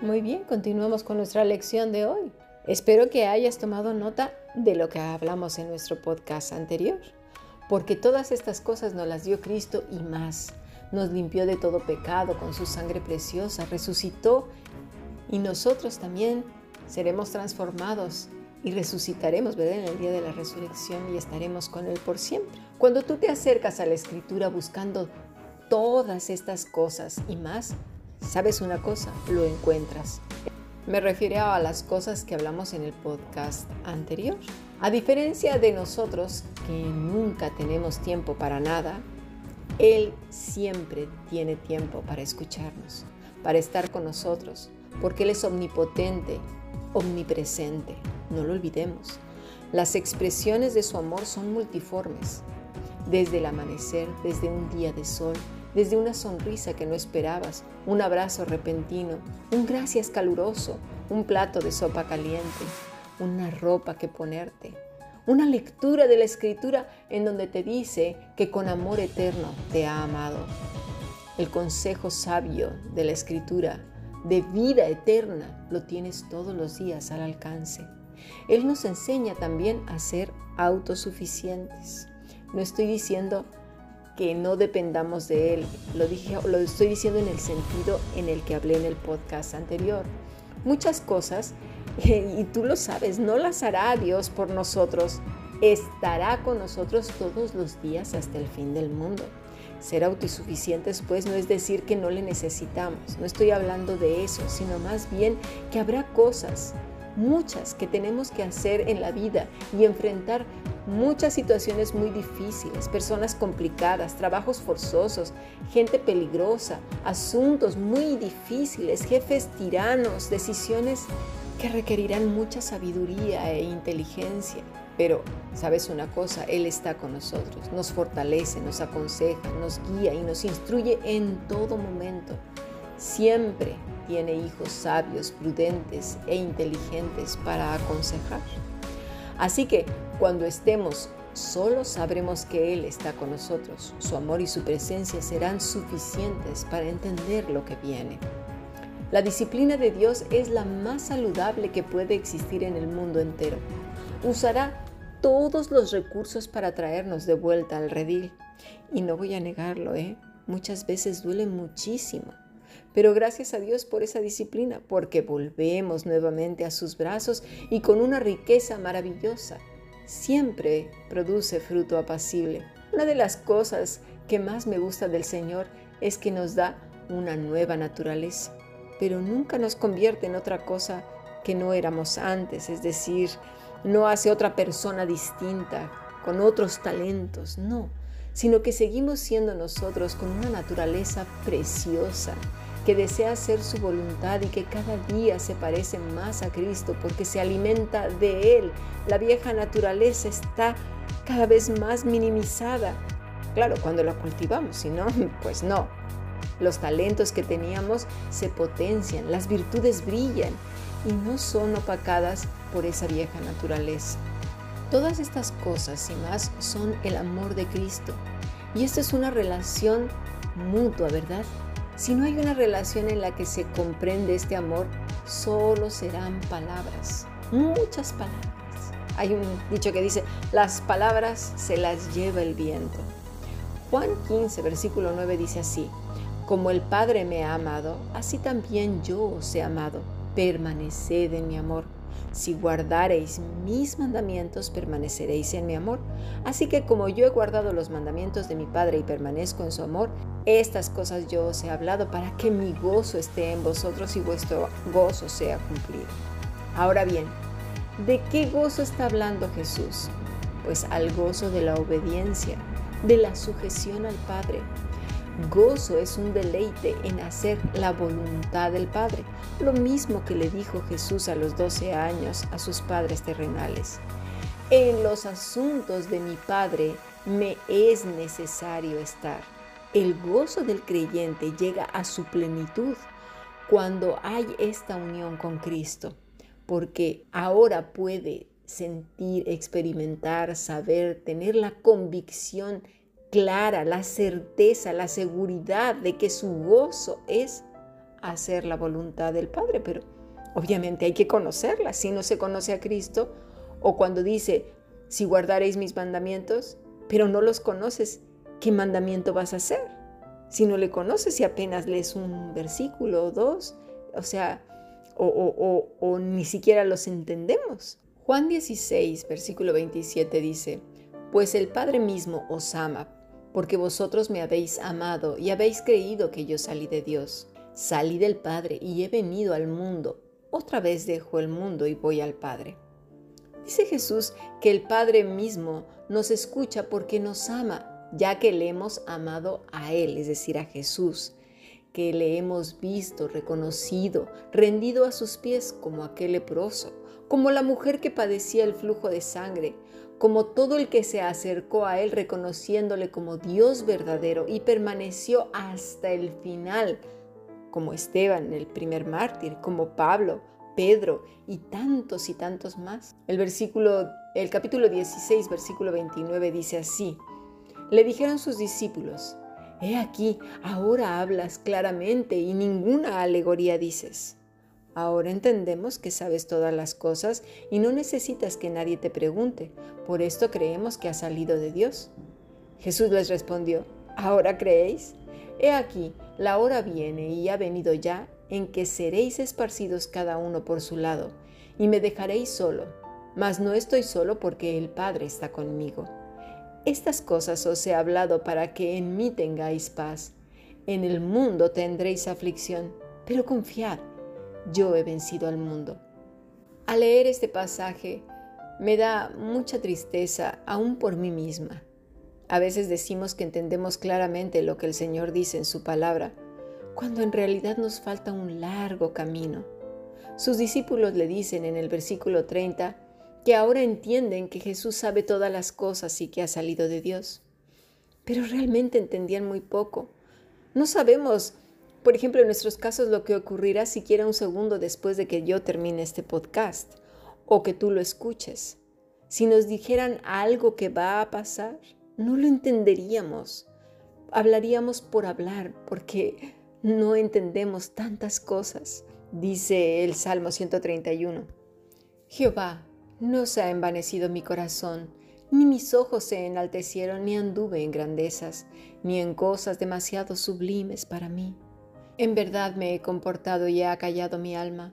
Muy bien, continuamos con nuestra lección de hoy. Espero que hayas tomado nota de lo que hablamos en nuestro podcast anterior, porque todas estas cosas nos las dio Cristo y más. Nos limpió de todo pecado con su sangre preciosa, resucitó y nosotros también seremos transformados y resucitaremos, ¿verdad? En el día de la resurrección y estaremos con Él por siempre. Cuando tú te acercas a la escritura buscando todas estas cosas y más, ¿sabes una cosa? Lo encuentras. Me refiero a las cosas que hablamos en el podcast anterior. A diferencia de nosotros, que nunca tenemos tiempo para nada, Él siempre tiene tiempo para escucharnos, para estar con nosotros, porque Él es omnipotente, omnipresente. No lo olvidemos. Las expresiones de su amor son multiformes, desde el amanecer, desde un día de sol, desde una sonrisa que no esperabas, un abrazo repentino, un gracias caluroso, un plato de sopa caliente, una ropa que ponerte, una lectura de la escritura en donde te dice que con amor eterno te ha amado. El consejo sabio de la escritura de vida eterna lo tienes todos los días al alcance. Él nos enseña también a ser autosuficientes. No estoy diciendo que no dependamos de Él, lo, dije, lo estoy diciendo en el sentido en el que hablé en el podcast anterior. Muchas cosas, y tú lo sabes, no las hará Dios por nosotros, estará con nosotros todos los días hasta el fin del mundo. Ser autosuficientes pues no es decir que no le necesitamos, no estoy hablando de eso, sino más bien que habrá cosas, muchas que tenemos que hacer en la vida y enfrentar muchas situaciones muy difíciles, personas complicadas, trabajos forzosos, gente peligrosa, asuntos muy difíciles, jefes tiranos, decisiones que requerirán mucha sabiduría e inteligencia. Pero, ¿sabes una cosa? Él está con nosotros, nos fortalece, nos aconseja, nos guía y nos instruye en todo momento. Siempre tiene hijos sabios, prudentes e inteligentes para aconsejar. Así que cuando estemos solos sabremos que Él está con nosotros. Su amor y su presencia serán suficientes para entender lo que viene. La disciplina de Dios es la más saludable que puede existir en el mundo entero. Usará todos los recursos para traernos de vuelta al redil. Y no voy a negarlo, ¿eh? muchas veces duele muchísimo. Pero gracias a Dios por esa disciplina, porque volvemos nuevamente a sus brazos y con una riqueza maravillosa. Siempre produce fruto apacible. Una de las cosas que más me gusta del Señor es que nos da una nueva naturaleza, pero nunca nos convierte en otra cosa que no éramos antes, es decir, no hace otra persona distinta, con otros talentos, no, sino que seguimos siendo nosotros con una naturaleza preciosa, que desea hacer su voluntad y que cada día se parece más a Cristo porque se alimenta de Él. La vieja naturaleza está cada vez más minimizada. Claro, cuando la cultivamos, si no, pues no. Los talentos que teníamos se potencian, las virtudes brillan y no son opacadas por esa vieja naturaleza. Todas estas cosas y más son el amor de Cristo. Y esta es una relación mutua, ¿verdad? Si no hay una relación en la que se comprende este amor, solo serán palabras, muchas palabras. Hay un dicho que dice, las palabras se las lleva el viento. Juan 15, versículo 9 dice así, como el Padre me ha amado, así también yo os he amado permaneced en mi amor. Si guardareis mis mandamientos, permaneceréis en mi amor. Así que como yo he guardado los mandamientos de mi Padre y permanezco en su amor, estas cosas yo os he hablado para que mi gozo esté en vosotros y vuestro gozo sea cumplido. Ahora bien, ¿de qué gozo está hablando Jesús? Pues al gozo de la obediencia, de la sujeción al Padre, Gozo es un deleite en hacer la voluntad del Padre, lo mismo que le dijo Jesús a los 12 años a sus padres terrenales. En los asuntos de mi Padre me es necesario estar. El gozo del creyente llega a su plenitud cuando hay esta unión con Cristo, porque ahora puede sentir, experimentar, saber, tener la convicción clara, la certeza, la seguridad de que su gozo es hacer la voluntad del Padre, pero obviamente hay que conocerla. Si no se conoce a Cristo, o cuando dice, si guardaréis mis mandamientos, pero no los conoces, ¿qué mandamiento vas a hacer? Si no le conoces y apenas lees un versículo o dos, o sea, o, o ni siquiera los entendemos. Juan 16, versículo 27 dice, Pues el Padre mismo os ama, porque vosotros me habéis amado y habéis creído que yo salí de Dios. Salí del Padre y he venido al mundo. Otra vez dejo el mundo y voy al Padre. Dice Jesús que el Padre mismo nos escucha porque nos ama, ya que le hemos amado a Él, es decir, a Jesús, que le hemos visto, reconocido, rendido a sus pies como aquel leproso, como la mujer que padecía el flujo de sangre, como todo el que se acercó a Él reconociéndole como Dios verdadero y permaneció hasta el final, como Esteban, el primer mártir, como Pablo, Pedro y tantos y tantos más. El versículo, el capítulo 16, versículo 29 dice así: Le dijeron sus discípulos: He aquí, ahora hablas claramente y ninguna alegoría dices. Ahora entendemos que sabes todas las cosas y no necesitas que nadie te pregunte. Por esto creemos que has salido de Dios. Jesús les respondió, ¿ahora creéis? He aquí, la hora viene y ha venido ya en que seréis esparcidos cada uno por su lado, y me dejaréis solo, mas no estoy solo porque el Padre está conmigo. Estas cosas os he hablado para que en mí tengáis paz. En el mundo tendréis aflicción, pero confiad, yo he vencido al mundo. Al leer este pasaje me da mucha tristeza aún por mí misma. A veces decimos que entendemos claramente lo que el Señor dice en su palabra, cuando en realidad nos falta un largo camino. Sus discípulos le dicen en el versículo 30 que ahora entienden que Jesús sabe todas las cosas y que ha salido de Dios. Pero realmente entendían muy poco. No sabemos, por ejemplo, en nuestros casos lo que ocurrirá siquiera un segundo después de que yo termine este podcast o que tú lo escuches. Si nos dijeran algo que va a pasar, no lo entenderíamos. Hablaríamos por hablar, porque no entendemos tantas cosas, dice el Salmo 131. Jehová, no se ha envanecido mi corazón, ni mis ojos se enaltecieron, ni anduve en grandezas, ni en cosas demasiado sublimes para mí. En verdad me he comportado y he acallado mi alma,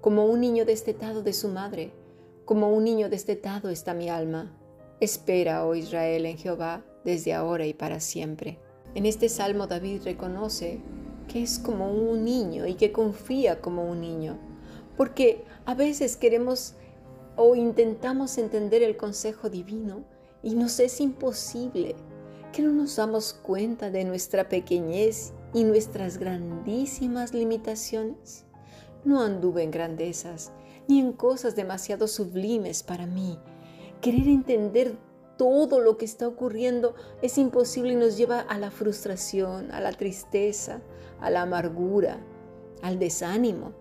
como un niño destetado de su madre, como un niño destetado está mi alma. Espera, oh Israel, en Jehová, desde ahora y para siempre. En este salmo David reconoce que es como un niño y que confía como un niño. Porque a veces queremos o intentamos entender el consejo divino y nos es imposible, que no nos damos cuenta de nuestra pequeñez y nuestras grandísimas limitaciones. No anduve en grandezas ni en cosas demasiado sublimes para mí. Querer entender todo lo que está ocurriendo es imposible y nos lleva a la frustración, a la tristeza, a la amargura, al desánimo.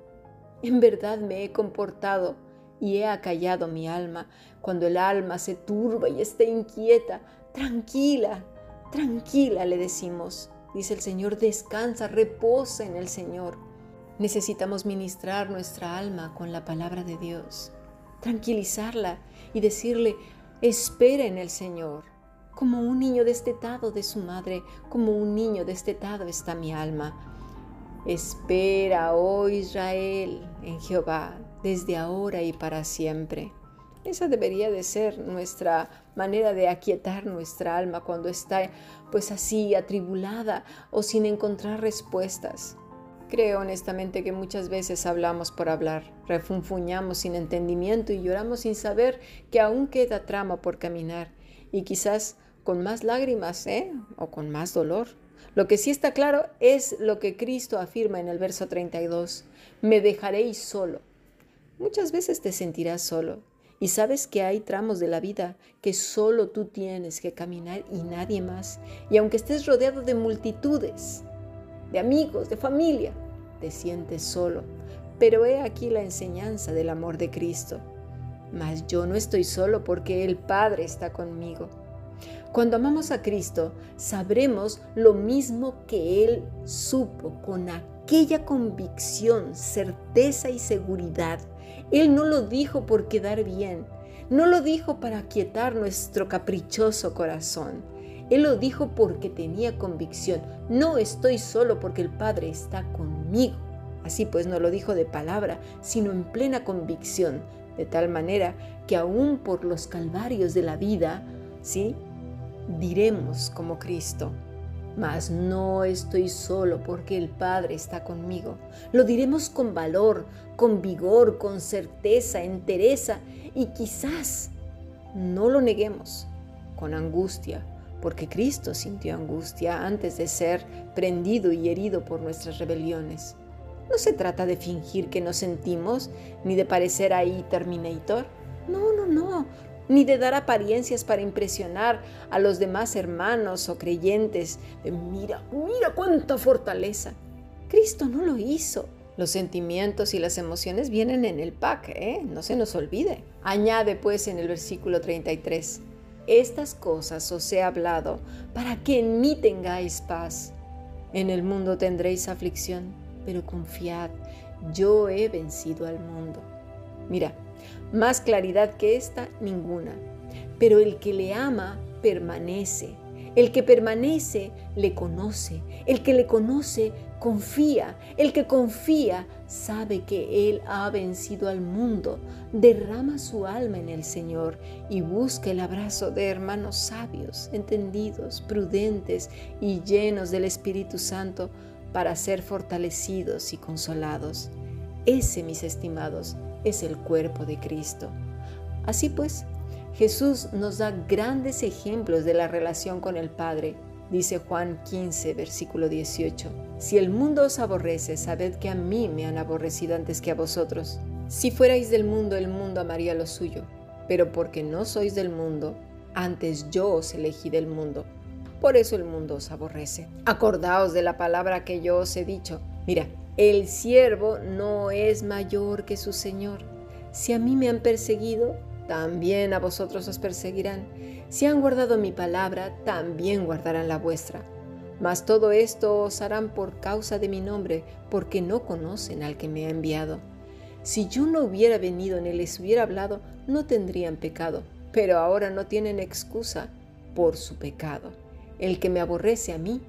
En verdad me he comportado y he acallado mi alma. Cuando el alma se turba y está inquieta, tranquila, tranquila, le decimos. Dice el Señor, descansa, reposa en el Señor. Necesitamos ministrar nuestra alma con la palabra de Dios, tranquilizarla y decirle, espera en el Señor. Como un niño destetado de su madre, como un niño destetado está mi alma. Espera, oh Israel, en Jehová, desde ahora y para siempre. Esa debería de ser nuestra manera de aquietar nuestra alma cuando está pues así atribulada o sin encontrar respuestas. Creo honestamente que muchas veces hablamos por hablar, refunfuñamos sin entendimiento y lloramos sin saber que aún queda trama por caminar y quizás con más lágrimas ¿eh? o con más dolor. Lo que sí está claro es lo que Cristo afirma en el verso 32, me dejaréis solo. Muchas veces te sentirás solo y sabes que hay tramos de la vida que solo tú tienes que caminar y nadie más. Y aunque estés rodeado de multitudes, de amigos, de familia, te sientes solo. Pero he aquí la enseñanza del amor de Cristo. Mas yo no estoy solo porque el Padre está conmigo. Cuando amamos a Cristo, sabremos lo mismo que Él supo con aquella convicción, certeza y seguridad. Él no lo dijo por quedar bien, no lo dijo para aquietar nuestro caprichoso corazón. Él lo dijo porque tenía convicción. No estoy solo porque el Padre está conmigo. Así pues no lo dijo de palabra, sino en plena convicción, de tal manera que aún por los calvarios de la vida, ¿sí? diremos como Cristo, mas no estoy solo porque el Padre está conmigo. Lo diremos con valor, con vigor, con certeza, entereza y quizás no lo neguemos con angustia, porque Cristo sintió angustia antes de ser prendido y herido por nuestras rebeliones. No se trata de fingir que no sentimos ni de parecer ahí Terminator. No, no, no ni de dar apariencias para impresionar a los demás hermanos o creyentes. mira, mira cuánta fortaleza. Cristo no lo hizo. Los sentimientos y las emociones vienen en el pack, ¿eh? no se nos olvide. Añade pues en el versículo 33, estas cosas os he hablado para que en mí tengáis paz. En el mundo tendréis aflicción, pero confiad, yo he vencido al mundo. Mira, más claridad que esta, ninguna. Pero el que le ama permanece. El que permanece le conoce. El que le conoce confía. El que confía sabe que Él ha vencido al mundo. Derrama su alma en el Señor y busca el abrazo de hermanos sabios, entendidos, prudentes y llenos del Espíritu Santo para ser fortalecidos y consolados. Ese, mis estimados, es el cuerpo de Cristo. Así pues, Jesús nos da grandes ejemplos de la relación con el Padre. Dice Juan 15, versículo 18. Si el mundo os aborrece, sabed que a mí me han aborrecido antes que a vosotros. Si fuerais del mundo, el mundo amaría lo suyo. Pero porque no sois del mundo, antes yo os elegí del mundo. Por eso el mundo os aborrece. Acordaos de la palabra que yo os he dicho. Mira, el siervo no es mayor que su Señor. Si a mí me han perseguido, también a vosotros os perseguirán. Si han guardado mi palabra, también guardarán la vuestra. Mas todo esto os harán por causa de mi nombre, porque no conocen al que me ha enviado. Si yo no hubiera venido ni les hubiera hablado, no tendrían pecado, pero ahora no tienen excusa por su pecado. El que me aborrece a mí,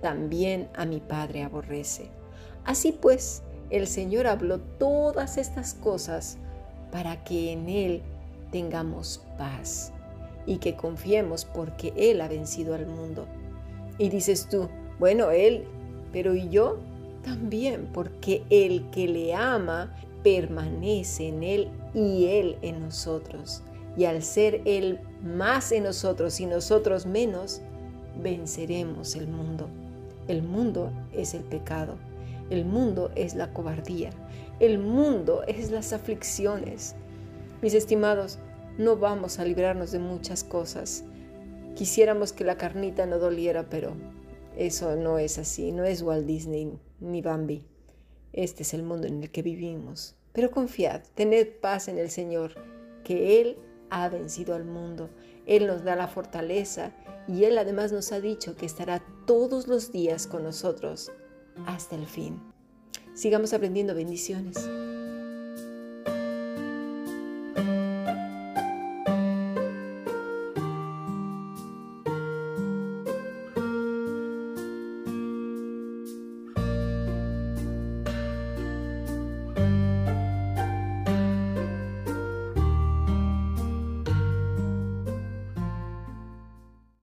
también a mi Padre aborrece. Así pues, el Señor habló todas estas cosas para que en Él tengamos paz y que confiemos porque Él ha vencido al mundo. Y dices tú, bueno, Él, pero ¿y yo? También, porque el que le ama permanece en Él y Él en nosotros. Y al ser Él más en nosotros y nosotros menos, venceremos el mundo. El mundo es el pecado. El mundo es la cobardía. El mundo es las aflicciones. Mis estimados, no vamos a librarnos de muchas cosas. Quisiéramos que la carnita no doliera, pero eso no es así. No es Walt Disney ni Bambi. Este es el mundo en el que vivimos. Pero confiad, tened paz en el Señor, que Él ha vencido al mundo. Él nos da la fortaleza y Él además nos ha dicho que estará todos los días con nosotros hasta el fin. Sigamos aprendiendo bendiciones.